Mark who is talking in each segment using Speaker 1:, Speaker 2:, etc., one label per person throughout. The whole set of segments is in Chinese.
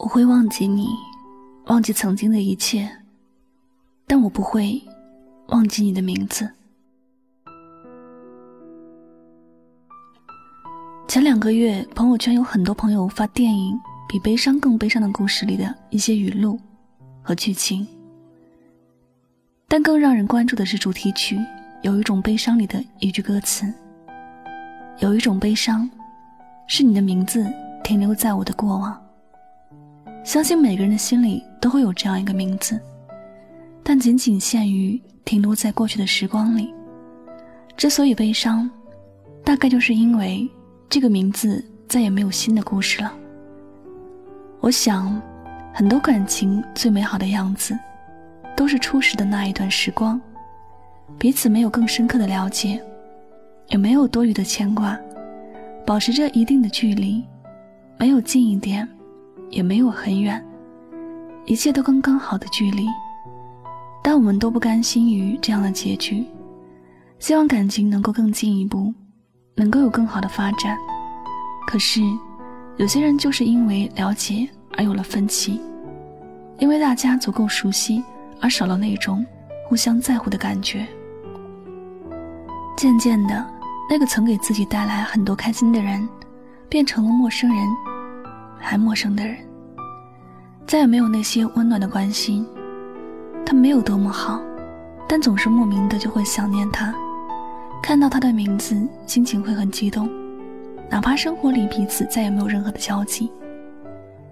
Speaker 1: 我会忘记你，忘记曾经的一切，但我不会忘记你的名字。前两个月，朋友圈有很多朋友发电影《比悲伤更悲伤的故事》里的一些语录和剧情，但更让人关注的是主题曲《有一种悲伤》里的一句歌词：“有一种悲伤，是你的名字停留在我的过往。”相信每个人的心里都会有这样一个名字，但仅仅限于停留在过去的时光里。之所以悲伤，大概就是因为这个名字再也没有新的故事了。我想，很多感情最美好的样子，都是初始的那一段时光，彼此没有更深刻的了解，也没有多余的牵挂，保持着一定的距离，没有近一点。也没有很远，一切都刚刚好的距离，但我们都不甘心于这样的结局，希望感情能够更进一步，能够有更好的发展。可是，有些人就是因为了解而有了分歧，因为大家足够熟悉而少了那种互相在乎的感觉。渐渐的，那个曾给自己带来很多开心的人，变成了陌生人。还陌生的人，再也没有那些温暖的关心。他没有多么好，但总是莫名的就会想念他。看到他的名字，心情会很激动，哪怕生活里彼此再也没有任何的交集。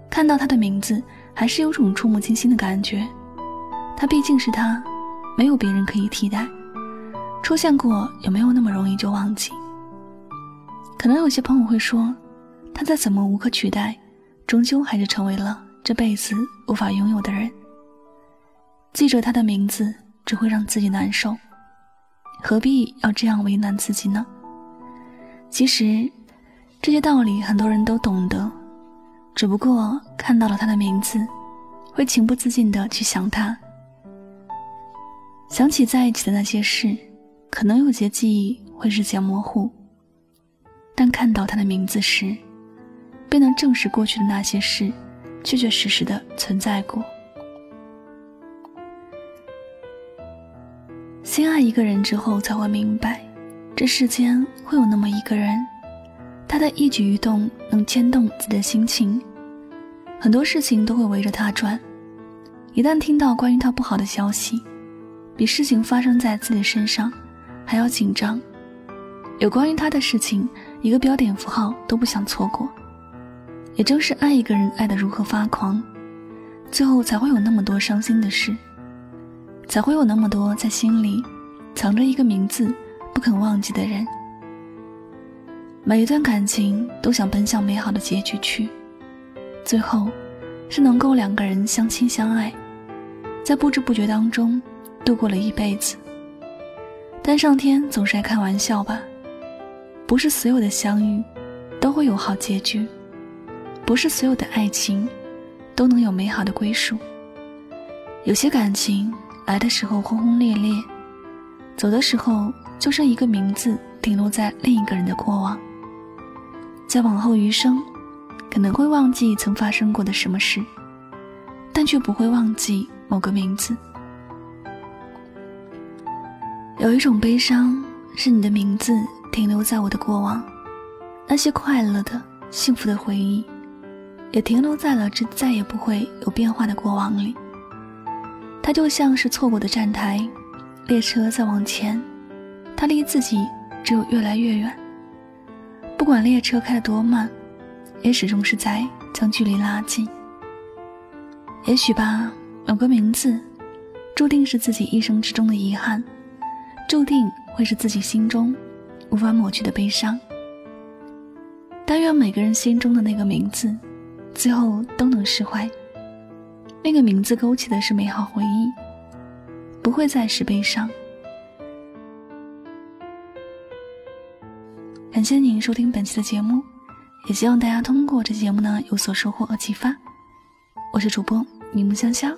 Speaker 1: 看到他的名字，还是有种触目惊心的感觉。他毕竟是他，没有别人可以替代。出现过，也没有那么容易就忘记。可能有些朋友会说，他再怎么无可取代。终究还是成为了这辈子无法拥有的人。记着他的名字，只会让自己难受，何必要这样为难自己呢？其实，这些道理很多人都懂得，只不过看到了他的名字，会情不自禁的去想他，想起在一起的那些事，可能有些记忆会日渐模糊，但看到他的名字时。便能证实过去的那些事，确确实实的存在过。心爱一个人之后，才会明白，这世间会有那么一个人，他的一举一动能牵动自己的心情，很多事情都会围着他转。一旦听到关于他不好的消息，比事情发生在自己身上还要紧张。有关于他的事情，一个标点符号都不想错过。也正是爱一个人爱得如何发狂，最后才会有那么多伤心的事，才会有那么多在心里藏着一个名字不肯忘记的人。每一段感情都想奔向美好的结局去，最后是能够两个人相亲相爱，在不知不觉当中度过了一辈子。但上天总是爱开玩笑吧，不是所有的相遇都会有好结局。不是所有的爱情都能有美好的归属。有些感情来的时候轰轰烈烈，走的时候就剩一个名字停留在另一个人的过往。在往后余生，可能会忘记曾发生过的什么事，但却不会忘记某个名字。有一种悲伤，是你的名字停留在我的过往，那些快乐的、幸福的回忆。也停留在了这再也不会有变化的过往里。它就像是错过的站台，列车在往前，它离自己只有越来越远。不管列车开得多慢，也始终是在将距离拉近。也许吧，某个名字，注定是自己一生之中的遗憾，注定会是自己心中
Speaker 2: 无法抹去的悲伤。但愿每个人心中的那个名字，最后都能释怀。那个名字勾起的是美好回忆，不会再是悲伤。感谢您收听本期的节目，也希望大家通过这节目呢有所收获和启发。我是主播柠檬香香，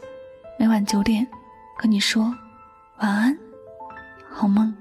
Speaker 2: 每晚九点和你说晚安，好梦。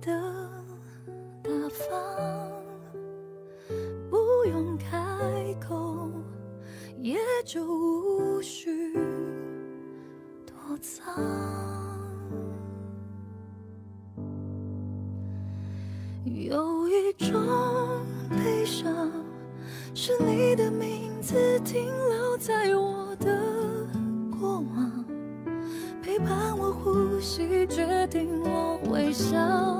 Speaker 1: 的大方，不用开口，也就无需躲藏。有一种悲伤，是你的名字停留在我的过往，陪。伴我呼吸，决定我微笑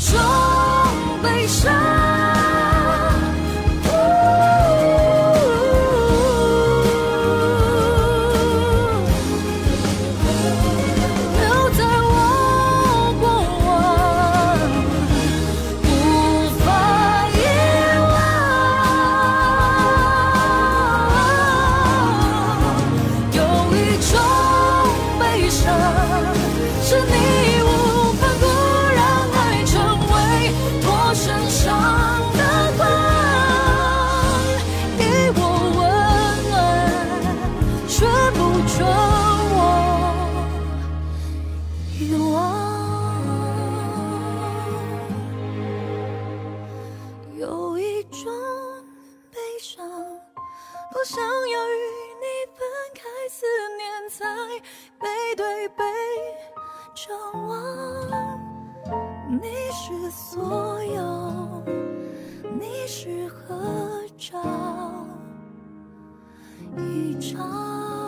Speaker 1: 说要与你分开思念才背对背张望你是所有你是合照一张